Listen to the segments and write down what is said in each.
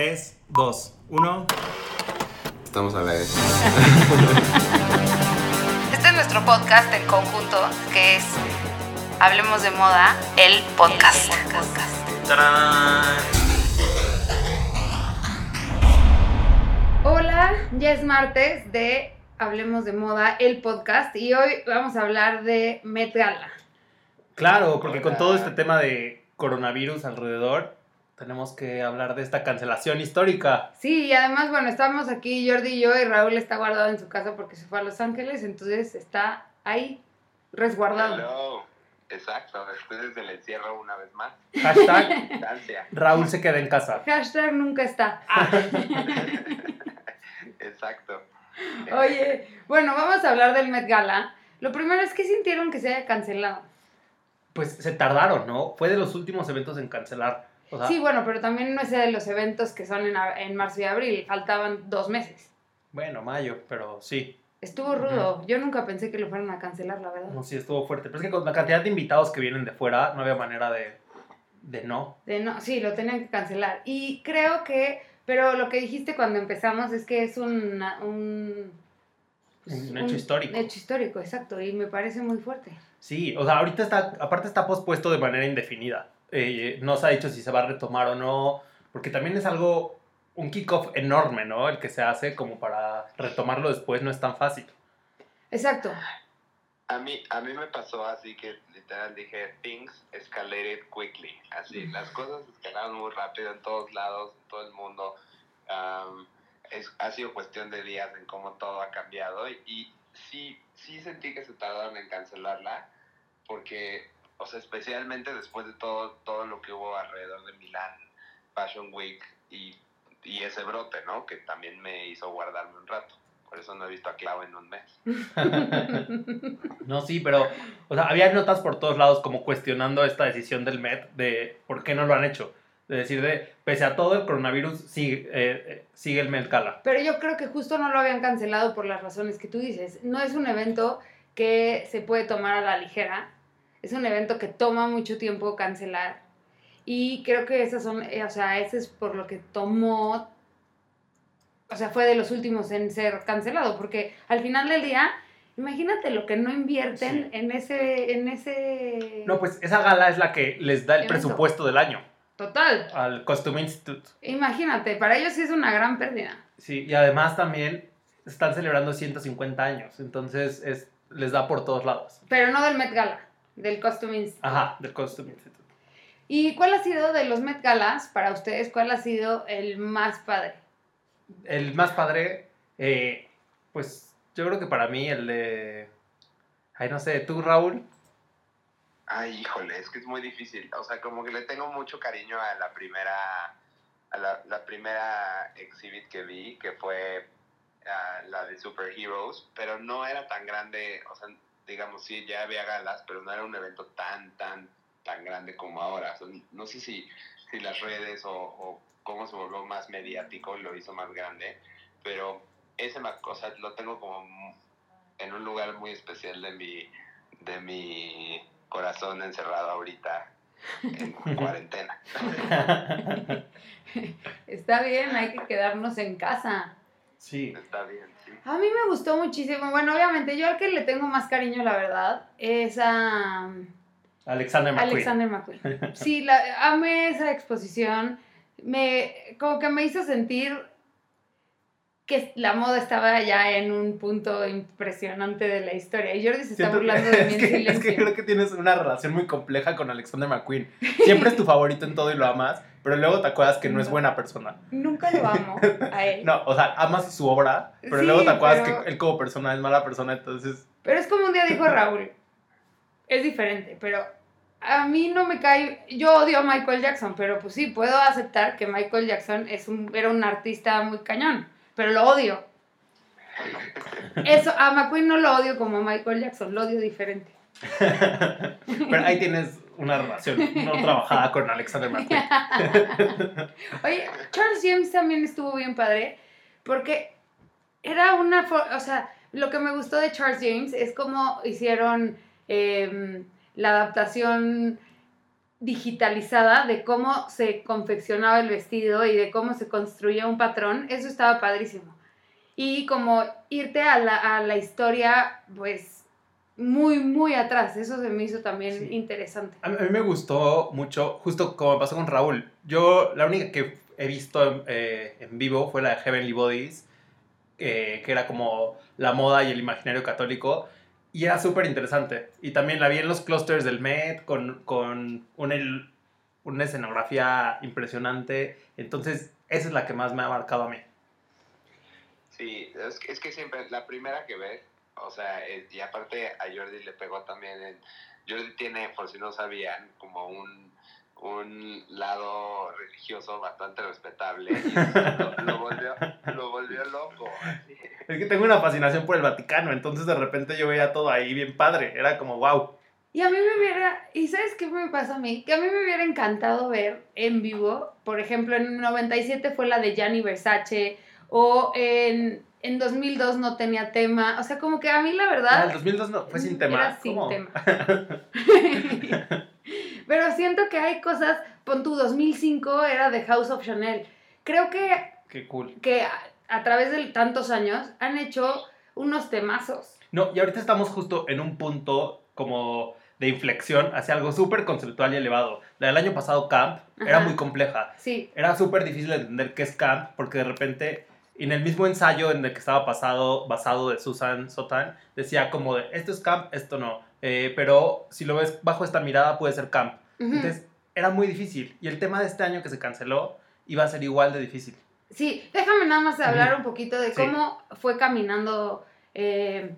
3, 2, 1. Estamos a la vez. Este es nuestro podcast en conjunto, que es Hablemos de Moda, el podcast. ¡Tarán! Hola, ya es martes de Hablemos de Moda, el podcast, y hoy vamos a hablar de Met Gala. Claro, porque con todo este tema de coronavirus alrededor, tenemos que hablar de esta cancelación histórica. Sí, y además, bueno, estamos aquí Jordi y yo, y Raúl está guardado en su casa porque se fue a Los Ángeles, entonces está ahí resguardado. Hello. Exacto, después del encierro una vez más. Hashtag. Raúl se queda en casa. Hashtag nunca está. Ah. Exacto. Oye, bueno, vamos a hablar del Met Gala. Lo primero es que sintieron que se haya cancelado. Pues se tardaron, ¿no? Fue de los últimos eventos en cancelar. O sea, Sí, bueno, pero también no es de los eventos que son en, en marzo y abril, faltaban dos meses. bueno, mayo, pero sí. Estuvo rudo. Yo nunca pensé que lo fueran a cancelar, la verdad. No, sí estuvo fuerte. Pero es que con la cantidad de invitados que vienen de fuera, no había manera de, de no. De no, sí, lo tenían que cancelar. Y creo que, pero lo que dijiste cuando empezamos es que es una- un... Un hecho histórico. Hecho histórico, exacto. Y me parece muy fuerte. Sí, o sea, ahorita está, aparte está pospuesto de manera indefinida. Eh, no se ha dicho si se va a retomar o no, porque también es algo, un kickoff enorme, ¿no? El que se hace como para retomarlo después no es tan fácil. Exacto. A mí, a mí me pasó así que literal dije, things escalated quickly. Así, las cosas escalaron muy rápido en todos lados, en todo el mundo. Am, es, ha sido cuestión de días en cómo todo ha cambiado y, y sí, sí sentí que se tardaron en cancelarla porque, o sea, especialmente después de todo, todo lo que hubo alrededor de Milán, Fashion Week y, y ese brote, ¿no? Que también me hizo guardarme un rato. Por eso no he visto a Clau en un mes. No, sí, pero, o sea, había notas por todos lados como cuestionando esta decisión del Met de por qué no lo han hecho. De decir, de, pese a todo el coronavirus, sigue, eh, eh, sigue el Met Gala. Pero yo creo que justo no lo habían cancelado por las razones que tú dices. No es un evento que se puede tomar a la ligera. Es un evento que toma mucho tiempo cancelar. Y creo que esas son, eh, o sea, ese es por lo que tomó, o sea, fue de los últimos en ser cancelado. Porque al final del día, imagínate lo que no invierten Sí. en ese, en ese... No, pues esa gala es la que les da el Evento. presupuesto del año Total. al Costume Institute. Imagínate, para ellos sí es una gran pérdida. Sí, y además también están celebrando 150 años, entonces es, les da por todos lados. Pero no del Met Gala, del Costume Institute. Ajá, del Costume Institute. ¿Y cuál ha sido de los Met Galas para ustedes? ¿Cuál ha sido el más padre? El más padre, eh, pues yo creo que para mí el de... Ay, no sé, tú Raúl. Ay, híjole, es que es muy difícil. O sea, como que le tengo mucho cariño a la primera, a la, la primera exhibit que vi, que fue ah, la de Superheroes, pero no era tan grande, o sea, digamos, sí, ya había galas, pero no era un evento tan, tan, tan grande como ahora. O sea, no sé si, si las redes o, o cómo se volvió más mediático lo hizo más grande, pero ese, o sea, lo tengo como en un lugar muy especial de mi, de mi corazón encerrado ahorita en cuarentena. Está bien, hay que quedarnos en casa. Sí, Está bien, sí. A mí me gustó muchísimo. Bueno, obviamente, yo al que le tengo más cariño, la verdad, es a Alexander McQueen. Alexander McQueen. Sí, la, amé esa exposición. Me, como que me hizo sentir que la moda estaba ya en un punto impresionante de la historia. Y Jordi se está Siento- burlando de mí es, en que, es que creo que tienes una relación muy compleja con Alexander McQueen. Siempre es tu favorito en todo y lo amas, pero luego te acuerdas que no es buena persona. Nunca lo amo a él. No, o sea, amas su obra, pero Sí, luego te acuerdas pero- que él como persona es mala persona, entonces... Pero es como un día dijo Raúl. Es diferente, pero a mí no me cae. Yo odio a Michael Jackson, pero pues sí, puedo aceptar que Michael Jackson es un, era un artista muy cañón, pero lo odio. Eso, a McQueen no lo odio como a Michael Jackson, lo odio diferente. Pero ahí tienes una relación no trabajada con Alexander McQueen. Oye, Charles James también estuvo bien padre, porque era una, o sea, lo que me gustó de Charles James es cómo hicieron em, la adaptación digitalizada de cómo se confeccionaba el vestido y de cómo se construía un patrón, eso estaba padrísimo. Y como irte a la, a la historia, pues muy, muy atrás, eso se me hizo también Sí. interesante. A mí, a mí me gustó mucho, justo como pasó con Raúl. Yo, la única que he visto eh, en vivo fue la de Heavenly Bodies, eh, que era como la moda y el imaginario católico. Y era súper interesante. Y también la vi en los clusters del Met con, con una, el- una escenografía impresionante. Entonces, esa es la que más me ha marcado a mí. Sí, es que, es que siempre, la primera que ves, o sea, es- y aparte a Jordi le pegó también en... Jordi tiene, por si no sabían, como un, un lado religioso bastante respetable lo, lo volvió, lo volvió loco. así. Es que tengo una fascinación por el Vaticano. Entonces, de repente yo veía todo ahí bien padre. Era como, wow. Y a mí me hubiera, ¿y sabes qué me pasó a mí? Que a mí me hubiera encantado ver en vivo, por ejemplo, en 97 fue la de Gianni Versace, o en, en 2002 no tenía tema, o sea, como que a mí la Ah, verdad... el 2002 no, fue sin tema. Era sin ¿Cómo? tema. Pero siento que hay cosas, pon tu 2005 era de House of Chanel. Creo que, Qué cool. que a, a través de tantos años han hecho unos temazos. No, y ahorita estamos justo en un punto como de inflexión hacia algo súper conceptual y elevado. La del año pasado, Camp, era muy compleja. Sí, Era súper difícil de entender qué es Camp, porque de repente, en el mismo ensayo en el que estaba pasado, basado de Susan Sotan, decía como de, esto es Camp, esto no. Eh, pero si lo ves bajo esta mirada, puede ser Camp. ujú. Entonces, era muy difícil. Y el tema de este año que se canceló iba a ser igual de difícil. Sí, déjame nada más hablar Ujú. un poquito de Sí. cómo fue caminando eh,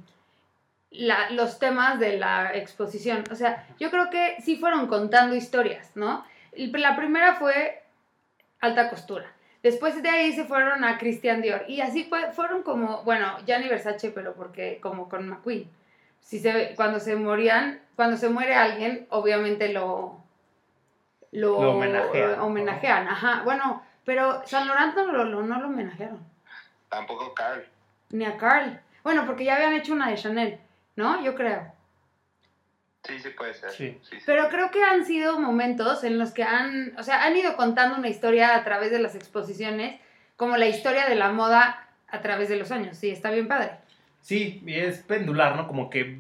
la- los temas de la exposición. O sea, yo creo que sí fueron contando historias, ¿no? Y La primera fue alta costura. Después de ahí se fueron a Christian Dior. Y así fue, fueron como, bueno, Gianni Versace, pero porque como con McQueen. Si se, cuando se morían, cuando se muere alguien, obviamente lo, lo, Lo homenajean, homenajean, ajá. Bueno, pero San Laurent no lo, lo- no lo homenajearon. Tampoco Carl. Ni a Carl. Bueno, porque ya habían hecho una de Chanel, ¿no? Yo creo. Sí, sí puede ser. Sí. sí, sí. Pero creo que han sido momentos en los que han, o sea, han ido contando una historia a través de las exposiciones, como la historia de la moda a través de los años. Sí, está bien padre. Sí, y es pendular, ¿no? Como que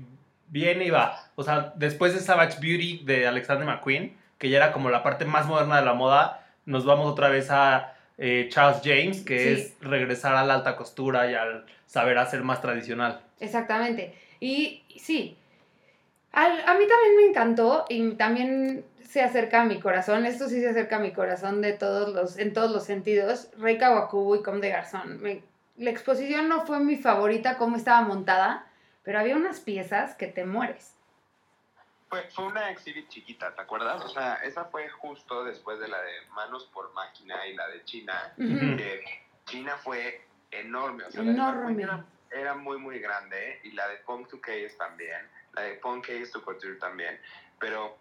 viene y va. O sea, después de Savage Beauty de Alexander McQueen, que ya era como la parte más moderna de la moda, nos vamos otra vez a eh, Charles James, que Sí. es regresar a la alta costura y al saber hacer más tradicional. Exactamente. Y sí, a mí también me encantó y también se acerca a mi corazón. Esto sí se acerca a mi corazón de todos los, en todos los sentidos. Rey Kawakubo y Comme de Garzón. Me- la exposición no fue mi favorita como estaba montada, pero había unas piezas que te mueres. Fue, fue una exhibit chiquita, ¿te acuerdas? O sea, esa fue justo después de la de Manos por Máquina y la de China. Que China fue enorme. O sea, la de Enorme. Era, era muy, muy grande. Y la de to Chaos también. La de Punk Chaos to Couture también. Pero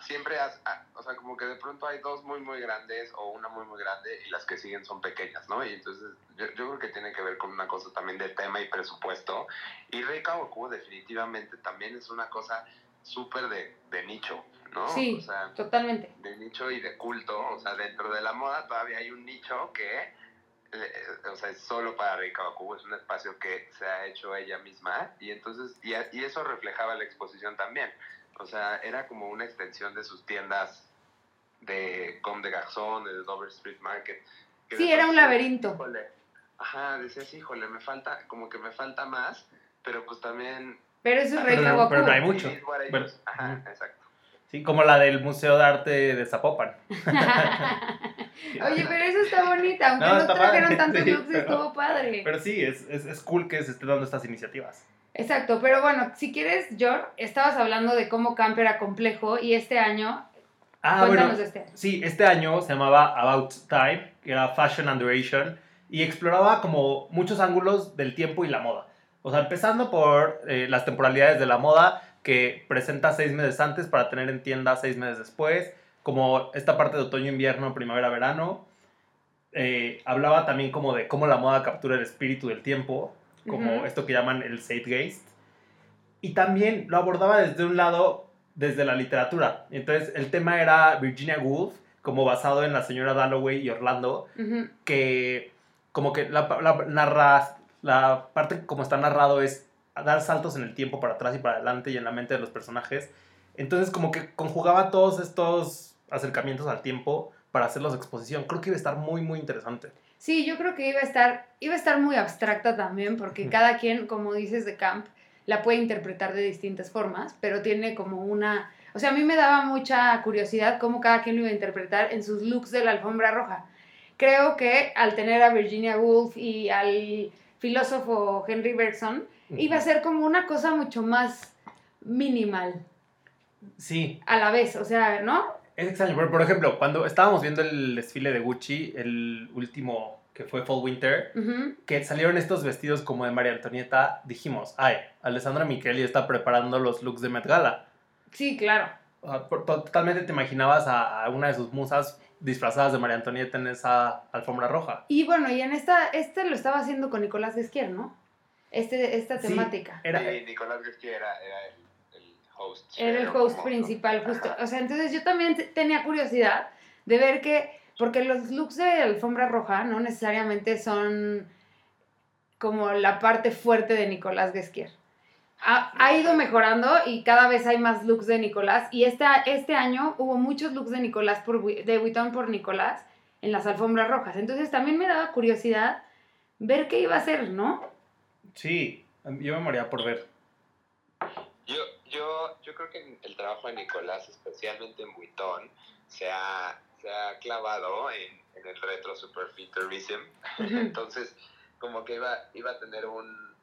siempre, has- ah, o sea, como que de pronto hay dos muy, muy grandes o una muy, muy grande y las que siguen son pequeñas, ¿no? Y entonces yo, yo creo que tiene que ver con una cosa también de tema y presupuesto. Y Kawakubo definitivamente también es una cosa súper de, de nicho, ¿no? Sí. O sea, Totalmente. de nicho y de culto, o sea, dentro de la moda todavía hay un nicho que, o sea, es solo para Rei Kawakubo, es un espacio que se ha hecho ella misma y entonces, y, a- y eso reflejaba la exposición también, o sea, era como una extensión de sus tiendas de Comme de Garçon, de Dover Street Market. que Sí, era un laberinto. híjole, ajá, decías, híjole, me falta, como que me falta más, pero pues también... Pero eso es Pero no- Kawakubo. pero no hay mucho. Pero-. Ajá, exacto. Sí, como la del Museo de Arte de Zapopan. Oye, pero eso está bonita. Aunque No, no, trajeron padre, tantos sí, looks, pero- estuvo padre. Pero sí, es, es, es cool que se estén dando estas iniciativas. Exacto, pero bueno, si quieres, George, estabas hablando de cómo Camp era complejo y este año, Ah, cuéntanos bueno, de este. Sí, este año se llamaba About Time, que era Fashion and Duration, y exploraba como muchos ángulos del tiempo y la moda. O sea, empezando por eh, las temporalidades de la moda, que presenta seis meses antes para tener en tienda seis meses después, como esta parte de otoño, invierno, primavera, verano. Eh, hablaba también como de cómo la moda captura el espíritu del tiempo, como esto que llaman el Zeitgeist. Y también lo abordaba desde un lado desde la literatura. Entonces, el tema era Virginia Woolf, como basado en la señora Dalloway y Orlando, que como que la, la, narra- la parte como está narrado es dar saltos en el tiempo para atrás y para adelante y en la mente de los personajes. Entonces como que conjugaba todos estos acercamientos al tiempo para hacerlos exposición. Creo que iba a estar muy, muy interesante. Sí, yo creo que iba a estar, iba a estar muy abstracta también, porque cada quien, como dices de Camp, la puede interpretar de distintas formas, pero tiene como una... O sea, a mí me daba mucha curiosidad cómo cada quien lo iba a interpretar en sus looks de la alfombra roja. Creo que al tener a Virginia Woolf y al filósofo Henry Bergson, iba a ser como una cosa mucho más minimal Sí, a la vez, o sea, ¿no? es extraño. Pero, por ejemplo, cuando estábamos viendo el desfile de Gucci, el último que fue Fall Winter, que salieron estos vestidos como de María Antonieta, dijimos, ay, Alessandra Micheli está preparando los looks de Met Gala. Sí, claro. Totalmente te imaginabas a, una de sus musas disfrazadas de María Antonieta en esa alfombra roja. Y bueno, y en esta, este lo estaba haciendo con Nicolás Desquier, ¿no? Este, esta Sí. temática. Era, Sí, Nicolás García era, era el, el host. Era el host como- principal, justo. Ajá. O sea, entonces yo también te- tenía curiosidad de ver que, porque los looks de alfombra roja no necesariamente son como la parte fuerte de Nicolás Guesquier. Ha, ha ido mejorando y cada vez hay más looks de Nicolás. Y este, este año hubo muchos looks de Nicolás por, de Vuitton por Nicolás en las alfombras rojas. Entonces también me daba curiosidad ver qué iba a hacer, ¿no? Sí, yo me moría por ver. Yo, yo, yo creo que el trabajo de Nicolás, especialmente en Vuitton, se ha, se ha clavado en, en el retro superfuturism. Entonces, como que iba, iba a tener un,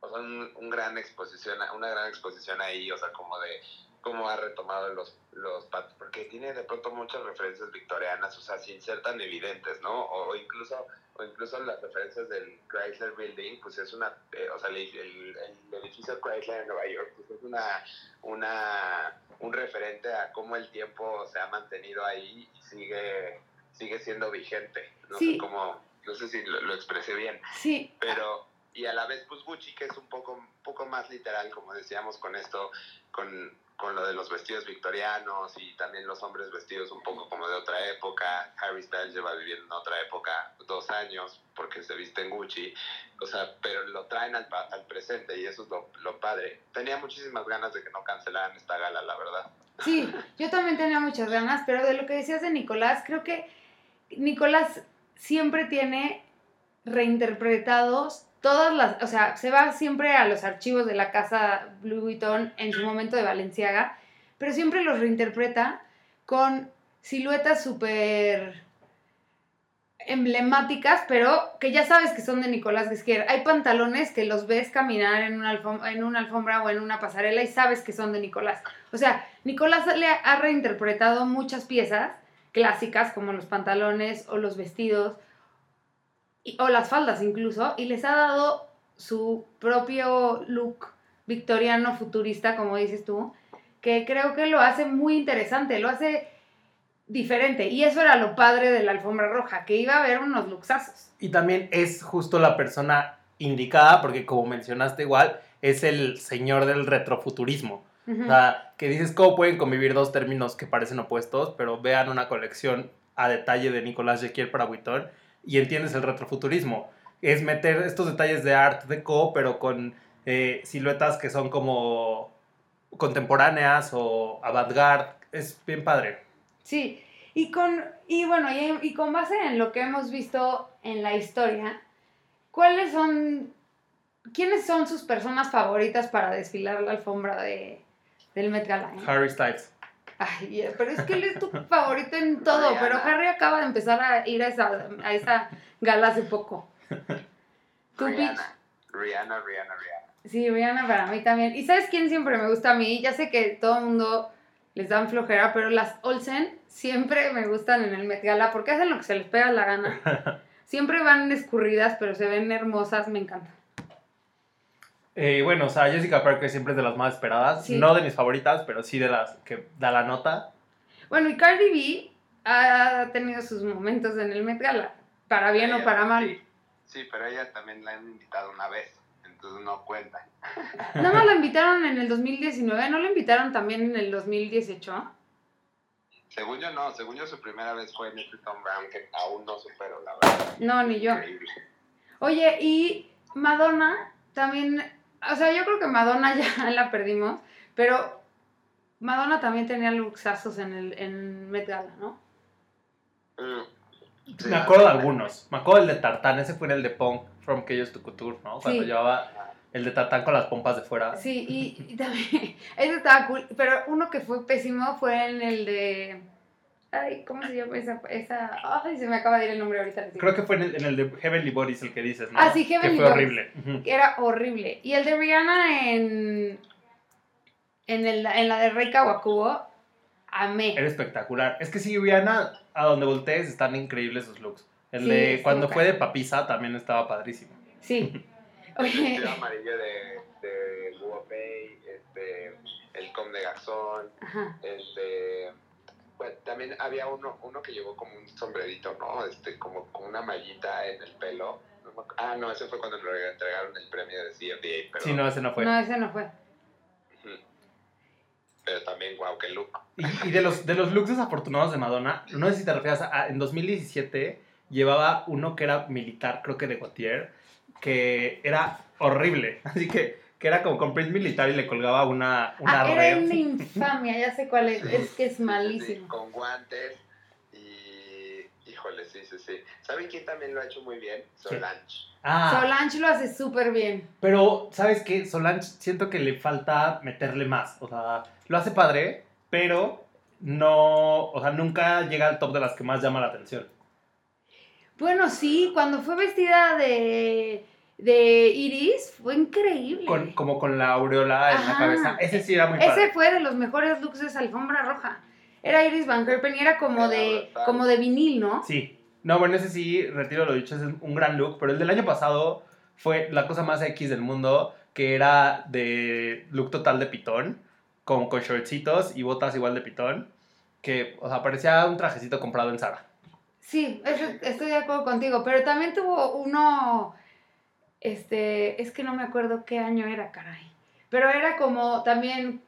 o sea, un, un gran exposición, una gran exposición ahí, o sea, como de cómo ha retomado los, los pat- porque tiene de pronto muchas referencias victorianas, o sea, sin ser tan evidentes, ¿no? O, incluso o incluso las referencias del Chrysler Building, pues es una, eh, o sea, el, el- el edificio Chrysler en Nueva York, pues es una, una, un referente a cómo el tiempo se ha mantenido ahí y sigue, sigue siendo vigente. No Sí. sé cómo, no sé si lo, lo expresé bien, Sí, pero y a la vez pues Gucci que es un poco un poco más literal como decíamos con esto con, con lo de los vestidos victorianos y también los hombres vestidos un poco como de otra época. Harry Styles lleva viviendo en otra época dos años porque se viste en Gucci. O sea pero lo traen al, al presente y eso es lo padre. Tenía muchísimas ganas de que no cancelaran esta gala la verdad. Sí, yo también tenía muchas ganas, pero de lo que decías de Nicolás, creo que Nicolás siempre tiene reinterpretados todas las, o sea, se va siempre a los archivos de la casa Louis Vuitton en su momento de Valenciaga, pero siempre los reinterpreta con siluetas súper emblemáticas, pero que ya sabes que son de Nicolás Guesquier. Hay pantalones que los ves caminar en una, en una alfombra o en una pasarela y sabes que son de Nicolás. O sea, Nicolás le ha reinterpretado muchas piezas clásicas como los pantalones o los vestidos y- o las faldas incluso y les ha dado su propio look victoriano futurista, como dices tú, que creo que lo hace muy interesante, lo hace diferente. Y eso era lo padre de la alfombra roja, que iba a haber unos luxazos. Y también es justo la persona indicada, porque como mencionaste igual, es el señor del retrofuturismo. Ujú. O sea, que dices cómo pueden convivir dos términos que parecen opuestos, pero vean una colección a detalle de Nicolás Jequier para Vuitton y entiendes el retrofuturismo. Es meter estos detalles de art deco, pero con eh, siluetas que son como contemporáneas o avant-garde. Es bien padre. Sí, y con, y bueno, y, y con base en lo que hemos visto en la historia, ¿cuáles son, quiénes son sus personas favoritas para desfilar la alfombra de, del Met Gala? eh? Harry Styles. Ay, pero es que él es tu favorito en todo, pero Harry acaba de empezar a ir a esa, a esa gala hace poco. ¿Tú? Rihanna Rihanna Rihanna Rihanna Sí, Rihanna para mí también. ¿Y sabes quién siempre me gusta a mí? Ya sé que todo el mundo les dan flojera, pero las Olsen siempre me gustan en el Met Gala porque hacen lo que se les pega la gana. Siempre van escurridas, pero se ven hermosas, me encanta. Eh, bueno, o sea, Jessica Parker siempre es de las más esperadas. Sí. No de mis favoritas, pero sí de las que da la nota. Bueno, y Cardi B ha tenido sus momentos en el Met Gala, para bien o para mal. Sí, sí, pero ella también la han invitado una vez. entonces no cuentan. Nada más la invitaron en el 2019, ¿no la invitaron también en el 2018? Según yo no, según yo su primera vez fue en este Tom Brown, que aún no supero, la verdad. No, ni yo. Increíble. Oye, y Madonna también, o sea, yo creo que Madonna ya la perdimos, pero Madonna también tenía luxazos en el en Met Gala, ¿no? Mm. Sí, Me acuerdo de algunos. Me acuerdo del de Tartán, ese fue en el de Punk from Chaos to Couture, ¿no? Cuando Sí. llevaba el de Tartán con las pompas de fuera. Sí, y, y también, ese estaba cool, pero uno que fue pésimo fue en el de, ay, ¿cómo se llama esa, esa, ay, se me acaba de ir el nombre ahorita. Creo que fue en el, en el de Heavenly Bodies el que dices, ¿no? Ah, sí, Heavenly Que fue Bodies. horrible. Que era horrible. Y el de Rihanna en, en, el, en la de Rey Kawakubo, amé. Era espectacular. Es que sí, Rihanna, a donde voltees, están increíbles sus looks. El Sí, de cuando fue de. Papisa también estaba padrísimo. Sí. El Oye, vestido amarillo de, de Guopei, este, el com de Garzón, ajá. el de... Bueno, también había uno, uno que llevó como un sombrerito, ¿no? Este, como con una mallita en el pelo. No me acu- Ah, no, ese fue cuando le entregaron el premio de CFDA, pero, Sí, no, ese no fue. No, ese no fue. Pero también, wow, qué look. Y, y de, los, de los looks desafortunados de Madonna, no sé si te refieres a, a- en 2017 llevaba uno que era militar, creo que de Gautier, que era horrible. Así que, que era como con print militar y le colgaba una, una Ah, era red. una infamia, ya sé cuál es. Es que es Sí, malísimo. con guantes y... Híjole, sí, sí, sí. ¿Saben quién también lo ha hecho muy bien? Solange. Ah, Solange lo hace súper bien. pero ¿sabes qué? Solange siento que le falta meterle más. O sea, lo hace padre, pero no, o sea, nunca llega al top de las que más llama la atención. Bueno, sí, cuando fue vestida de, de Iris, fue increíble. Con- como con la aureola en la Ajá. cabeza. Ese sí era muy Ese padre. fue de los mejores looks de esa alfombra roja. Era Iris Van Herpen y era como Era de, como de vinil, ¿no? Sí. No, bueno, ese sí, retiro lo dicho, es un gran look, pero el del año pasado fue la cosa más X del mundo, que era de look total de pitón, con, con shortcitos y botas igual de pitón, que, o sea, parecía un trajecito comprado en Zara. Sí, eso- estoy de acuerdo contigo, pero también tuvo uno, este, es que no me acuerdo qué año era, caray, pero era como también,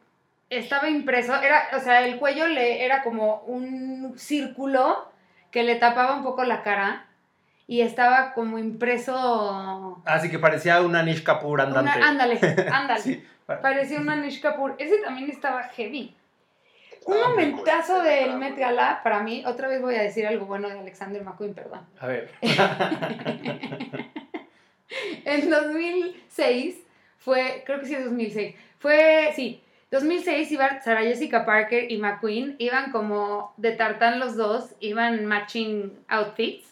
estaba impreso, era, o sea, el cuello le era como un círculo que le tapaba un poco la cara y estaba como impreso... Así que parecía una Nish Kapoor una- andante. ándale, ándale. Sí, pa- Parecía una Anish Kapoor. Ese también estaba heavy. Un cool, momentazo del Met. Gala, para mí, otra vez voy a decir algo bueno de Alexander McQueen, perdón. a ver. En 2006 fue, creo que sí es 2006, fue, sí, 2006 iban Sarah Jessica Parker y McQueen, iban como de tartán los dos, iban matching outfits.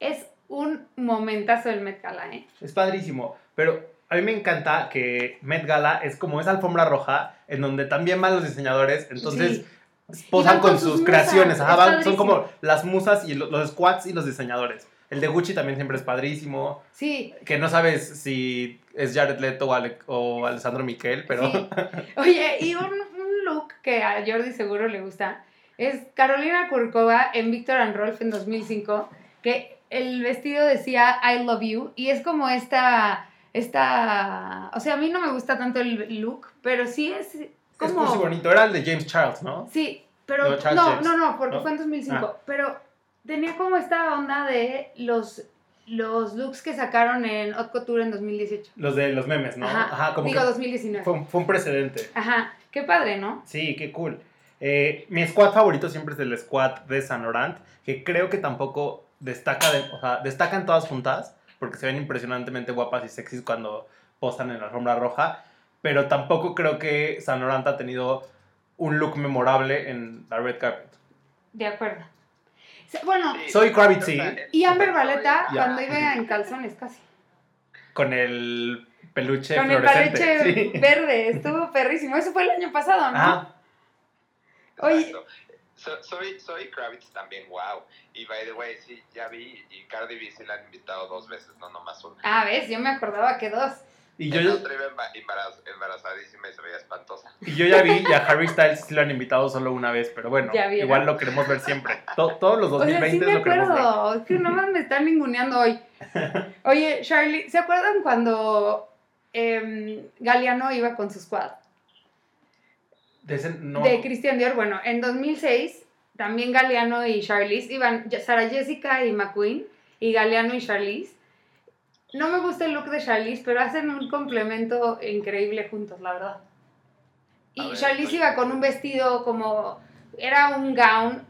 Es un momentazo del Met Gala, ¿eh? Es padrísimo, pero a mí me encanta que Met Gala es como esa alfombra roja en donde también van los diseñadores, entonces Sí. posan con, con sus creaciones, ajá, es van- son como las musas y lo- los squats y los diseñadores. El de Gucci también siempre es padrísimo, Sí, que no sabes si es Jared Leto o, Ale- o Alessandro Miquel, pero Sí. Oye, y un, un look que a Jordi seguro le gusta es Carolina Kurkova en Victor and Rolf en 2005, que el vestido decía I love you y es como esta, esta, o sea, a mí no me gusta tanto el look, pero sí es es como... cursi bonito. Era el de James Charles, ¿no? Sí, pero No, Charles no, James. no, no, porque ¿No? fue en 2005, Ah. pero tenía como esta onda de los, los looks que sacaron en Haute Couture en 2018. Los de los memes, ¿no? Ajá, como digo que 2019. fue, un- fue un precedente. Ajá, qué padre, ¿no? Sí, qué cool. Eh, mi squad favorito siempre es el squad de Saint Laurent, que creo que tampoco destaca, de- o sea, destacan todas juntas, porque se ven impresionantemente guapas y sexys cuando posan en la alfombra roja, pero tampoco creo que Saint Laurent ha tenido un look memorable en la red carpet. De acuerdo. Bueno, Sí, Soy Kravitz, sí. y Amber Valeta cuando iba en calzones casi. Con el peluche Con el sí. verde, estuvo perrísimo. Eso fue el año pasado, ¿no? Oye. So- soy, soy Kravitz también, wow. Y by the way, sí, ya vi, y Cardi B sí la han invitado dos veces, no nomás una. Ah, ves, yo me acordaba que dos. Y yo, iba emba- embaraz- embarazadísima y se veía espantosa. y yo ya vi, y a Harry Styles sí lo han invitado solo una vez, pero bueno, igual lo queremos ver siempre. To- todos los O sea, sí 2020 me lo queremos ver. Es que nomás me están ninguneando hoy. Oye, Charlie, ¿se acuerdan cuando em, Galeano iba con su squad. De, ese- no. De Christian Dior, bueno, en 2006 también Galeano y Charlize iban, Sara Jessica y McQueen, y Galeano y Charlize. No me gusta el look de Charlize, pero hacen un complemento increíble juntos, la verdad. Y ver, Charlize pues- iba con un vestido como, era un gown,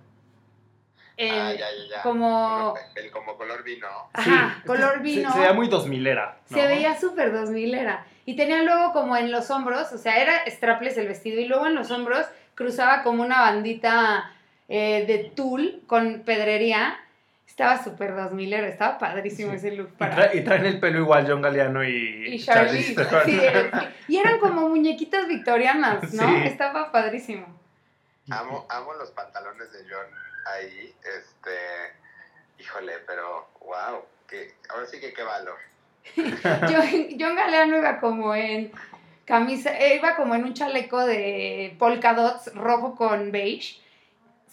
eh, ah, ya, ya, ya. como, El como color vino. Ajá, color vino. Se, veía muy 2000 era. Se veía súper 2000 era. Y tenía luego como en los hombros, o sea, era strapless el vestido y luego en los hombros cruzaba como una bandita eh, de tul con pedrería. Estaba súper 2000 era, estaba padrísimo Sí. ese look Y, para... tra- y traen el pelo igual John Galliano y, Y Charlize. Sí, y eran como muñequitas victorianas, ¿no? Sí. Estaba padrísimo. Amo, amo los pantalones de John ahí. Este. Híjole, pero wow. Que, ahora sí que qué valor. John, John Galeano iba como en camisa, eh, iba como en un chaleco de polka dots rojo con beige.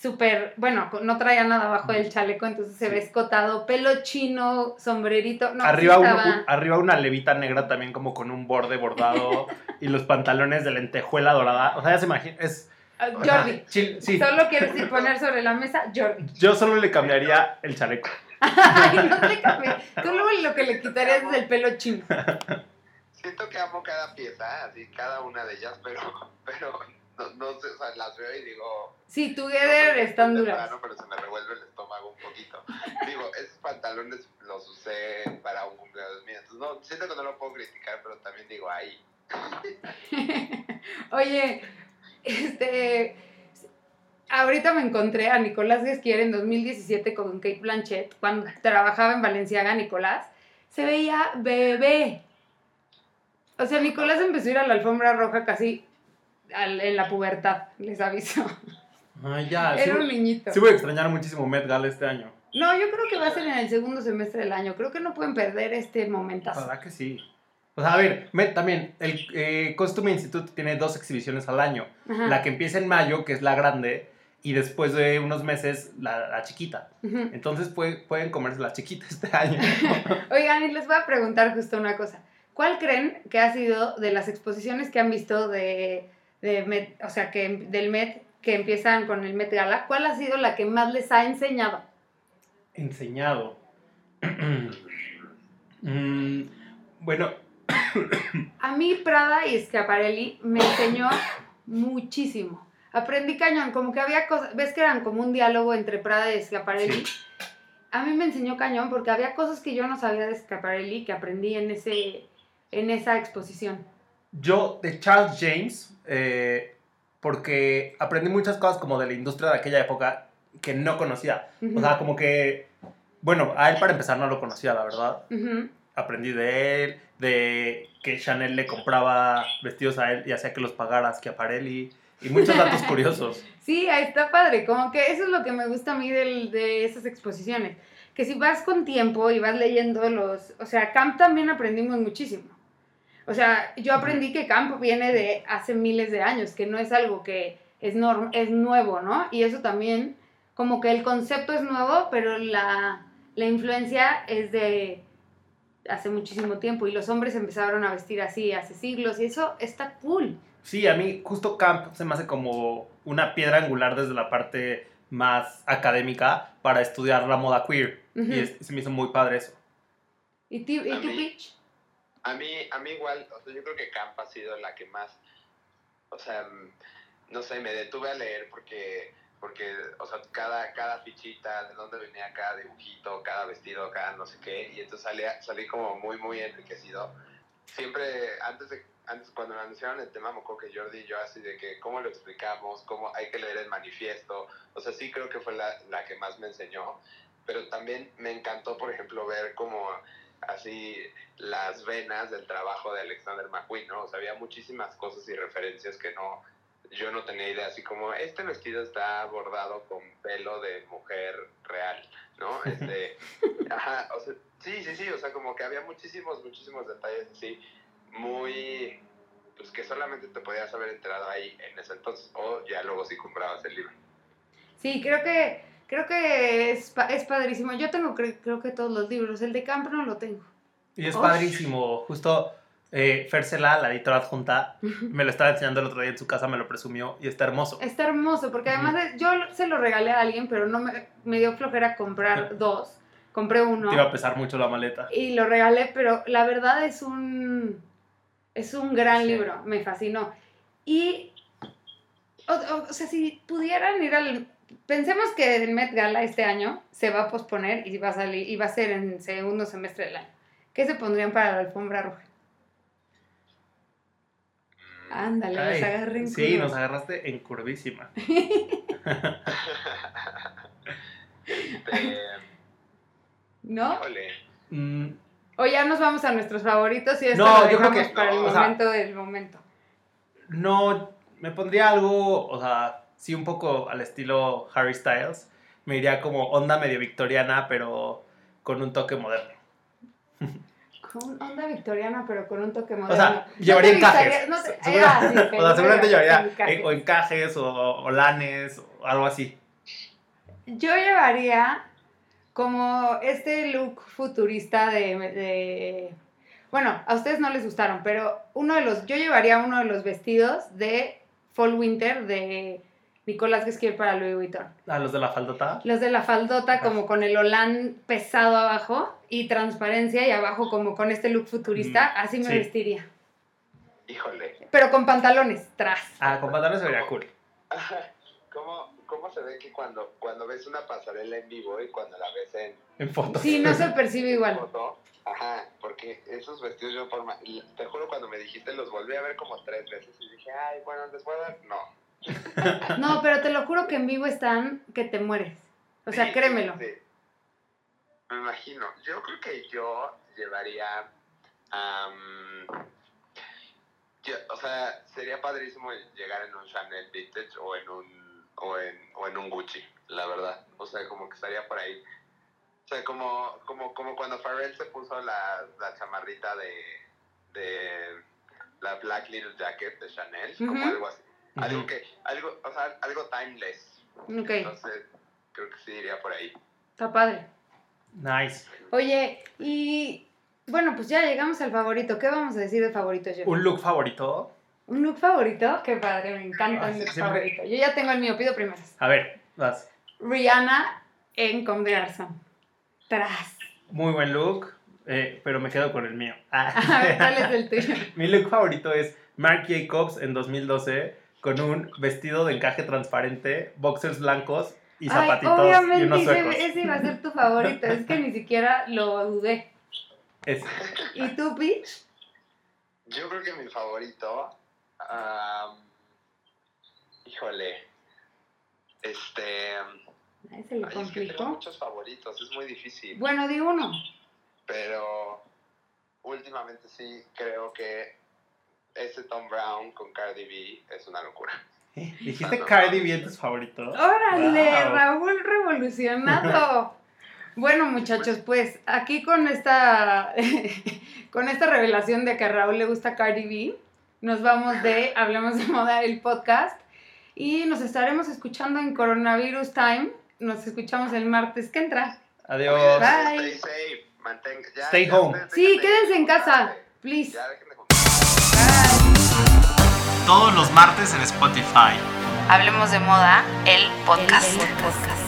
Súper, bueno, no traía nada abajo del chaleco, entonces se ve escotado, pelo chino, sombrerito. No, sí arriba, un- estaba- un- arriba una levita negra también como con un borde bordado y los pantalones de lentejuela dorada. O sea, ya se imagina. Es, Ah, o sea, Jordi. chil- sí, Solo quieres ir poner sobre la mesa Jordi. yo solo le cambiaría el chaleco. Ay, no te cambié. Tú luego lo que le quitarías es el pelo chino. Siento que amo cada pieza, así cada una de ellas, pero, pero no, no sé, o sea, las veo y digo. Sí, Together no, están es duras. temprano, pero se me revuelve el estómago un poquito. Digo, esos pantalones los usé para un cumpleaños mío. Entonces, no, siento que no lo puedo criticar, pero también digo, ay, Oye, este. Ahorita me encontré a Nicolás Guesquier en 2017 con Kate Blanchett, cuando trabajaba en Valenciaga, Nicolás. Se veía bebé. O sea, Nicolás empezó a ir a la alfombra roja casi al- en la pubertad, les aviso. Ay, ya. Sí, Era un niñito. sí voy a extrañar muchísimo Met Gala este año. No, yo creo que va a ser en el segundo semestre del año. Creo que no pueden perder este momentazo. ¿Verdad que sí? O sea, a ver, Met también, el eh, Costume Institute tiene dos exhibiciones al año. Ajá. La que empieza en mayo, que es la grande, y después de unos meses, la, la chiquita. Entonces pue- pueden comerse la chiquita este año. Oigan, y les voy a preguntar justo una cosa. ¿Cuál creen que ha sido de las exposiciones que han visto de, de Met, o sea, que del Met, que empiezan con el Met Gala, cuál ha sido la que más les ha enseñado? Enseñado. Mm, bueno, A mí Prada y Schiaparelli me enseñó muchísimo. Aprendí cañón, como que había cosas, ves que eran como un diálogo entre Prada y Schiaparelli. A mí me enseñó cañón porque había cosas que yo no sabía de Schiaparelli que aprendí en, ese, en esa exposición. Yo de Charles James, eh, porque aprendí muchas cosas como de la industria de aquella época que no conocía. O sea, como que, bueno, a él para empezar no lo conocía, la verdad. Aprendí de él, de que Chanel le compraba vestidos a él y hacía que los pagara Schiaparelli. Y muchos datos curiosos. Sí, ahí está padre. Como que eso es lo que me gusta a mí del- de esas exposiciones. Que si vas con tiempo y vas leyendo los... O sea, Camp también aprendimos muchísimo. O sea, yo aprendí que Camp viene de hace miles de años, que no es algo que es, norm es nuevo, ¿no? Y eso también, como que el concepto es nuevo, pero la, la influencia es de hace muchísimo tiempo. Y los hombres empezaron a vestir así hace siglos y eso está cool. Sí, a mí justo Camp se me hace como una piedra angular desde la parte más académica para estudiar la moda queer. Y es- se me hizo muy padre eso. ¿Y, ti- y mí- Pitch? A mí, a mí igual, o sea, yo creo que Camp ha sido la que más, o sea, no sé, me detuve a leer porque, porque, o sea, cada, cada fichita, de dónde venía cada dibujito, cada vestido, cada no sé qué, y entonces salí, salí como muy, muy enriquecido. Siempre, antes de, antes cuando me anunciaron el tema, me que Jordi y yo así de que, ¿cómo lo explicamos? ¿Cómo hay que leer el manifiesto? O sea, sí creo que fue la, la que más me enseñó, pero también me encantó, por ejemplo, ver como así las venas del trabajo de Alexander McQueen, ¿no? O sea, había muchísimas cosas y referencias que no, yo no tenía idea, así como este vestido está bordado con pelo de mujer real, ¿no? Este, ajá, o sea, sí, sí, sí, o sea, como que había muchísimos, muchísimos detalles así, muy, pues que solamente te podías haber enterado ahí en ese entonces, o ya luego si comprabas el libro. Sí, creo que, creo que es, es padrísimo. Yo tengo cre- creo que todos los libros. El de Camp no lo tengo. Y es padrísimo. Justo Eh, Fersela, la editora adjunta, me lo estaba enseñando el otro día en su casa, me lo presumió y está hermoso. Está hermoso, porque además de- yo se lo regalé a alguien, pero no me, me dio flojera comprar dos. Compré uno. Te iba a pesar mucho la maleta. y lo regalé, pero la verdad es un es un gran Sí. libro, me fascinó. Y o, o- o sea, si pudieran ir al pensemos que el Met Gala este año se va a posponer y va a salir y va a ser en segundo semestre del año. ¿Qué se pondrían para la alfombra roja? Ándale, Ay, los agarré en sí, nos agarraste en curvísima. Este, ¿No? Mm, O ya nos vamos a nuestros favoritos y esto No, lo yo creo dejamos que- para el no, o sea- momento del momento. no, me pondría algo, o sea, sí un poco al estilo Harry Styles. Me iría como onda medio victoriana, pero con un toque moderno. Con onda victoriana, pero con un toque O moderno. sea, llevaría No te vistaría- encajes. no te- Segura- ah, sí, o sea, seguramente llevaría encajes. eh, o encajes o, o lanes o algo así. Yo llevaría como este look futurista de, de- Bueno, a ustedes no les gustaron, pero uno de los... Yo llevaría uno de los vestidos de Fall Winter de Nicolás Guesquier para Louis Vuitton. A los de la faldota. Los de la faldota como con el holán pesado abajo y transparencia y abajo como con este look futurista, Mm, así me sí. vestiría. Híjole. Pero con pantalones, tras. Ah, con pantalones se vería cool. ¿Cómo, ¿Cómo se ve que cuando, cuando ves una pasarela en vivo y cuando la ves en En fotos. Sí, no se percibe igual. foto? Ajá, porque esos vestidos yo por ma- te juro cuando me dijiste los volví a ver como tres veces y dije, ay, bueno, les voy a dar, no. No, pero te lo juro que en vivo están que te mueres. O sea, Sí, créemelo. sí. Me imagino. Yo creo que yo llevaría. am, yo- o sea, sería padrísimo llegar en un Chanel Vintage o en un, o en, o en un Gucci, la verdad. O sea, como que estaría por ahí. O sea, como, como, como cuando Pharrell se puso la, la chamarrita de, de la Black Little Jacket de Chanel, como algo así. Algo que, algo, o sea, algo timeless. Ok, Entonces, creo que sí iría por ahí. está padre. Nice. Oye, y bueno, pues ya llegamos al favorito. ¿Qué vamos a decir de favorito, Jeff? Un look favorito. ¿Un look favorito? Qué padre, me encanta el look siempre- favorito. Yo ya tengo el mío, pido primero. A ver, vas. Rihanna en des Garçons. Tras. Muy buen look, eh, pero me quedo con el mío. A ver, ¿cuál es el tuyo? Mi look favorito es Marc Jacobs en 2012 con un vestido de encaje transparente, boxers blancos y Ay, zapatitos y obviamente unos ese, suecos. ese iba a ser tu favorito. Es que ni siquiera lo dudé. Es- ¿Y tú, Peach? Yo creo que mi favorito. am, híjole. Este. Ay, se le ay, es que tengo complicó. muchos favoritos, es muy difícil. Bueno, di uno. Pero últimamente sí creo que ese Tom Brown con Cardi B es una locura. ¿Eh? ¿Dijiste Cardi B en tus favoritos? ¡Órale, Wow. Raúl revolucionado! Bueno, muchachos, pues aquí con esta, con esta revelación de que a Raúl le gusta Cardi B, nos vamos de Hablemos de Moda, el podcast, y nos estaremos escuchando en Coronavirus Time. Nos escuchamos el martes que entra. Adiós. Bye. Stay safe. Mantenga, ya, Stay ya home. Sí, quédense en casa, please. Ya. Todos los martes en Spotify. Hablemos de moda, el podcast. El podcast.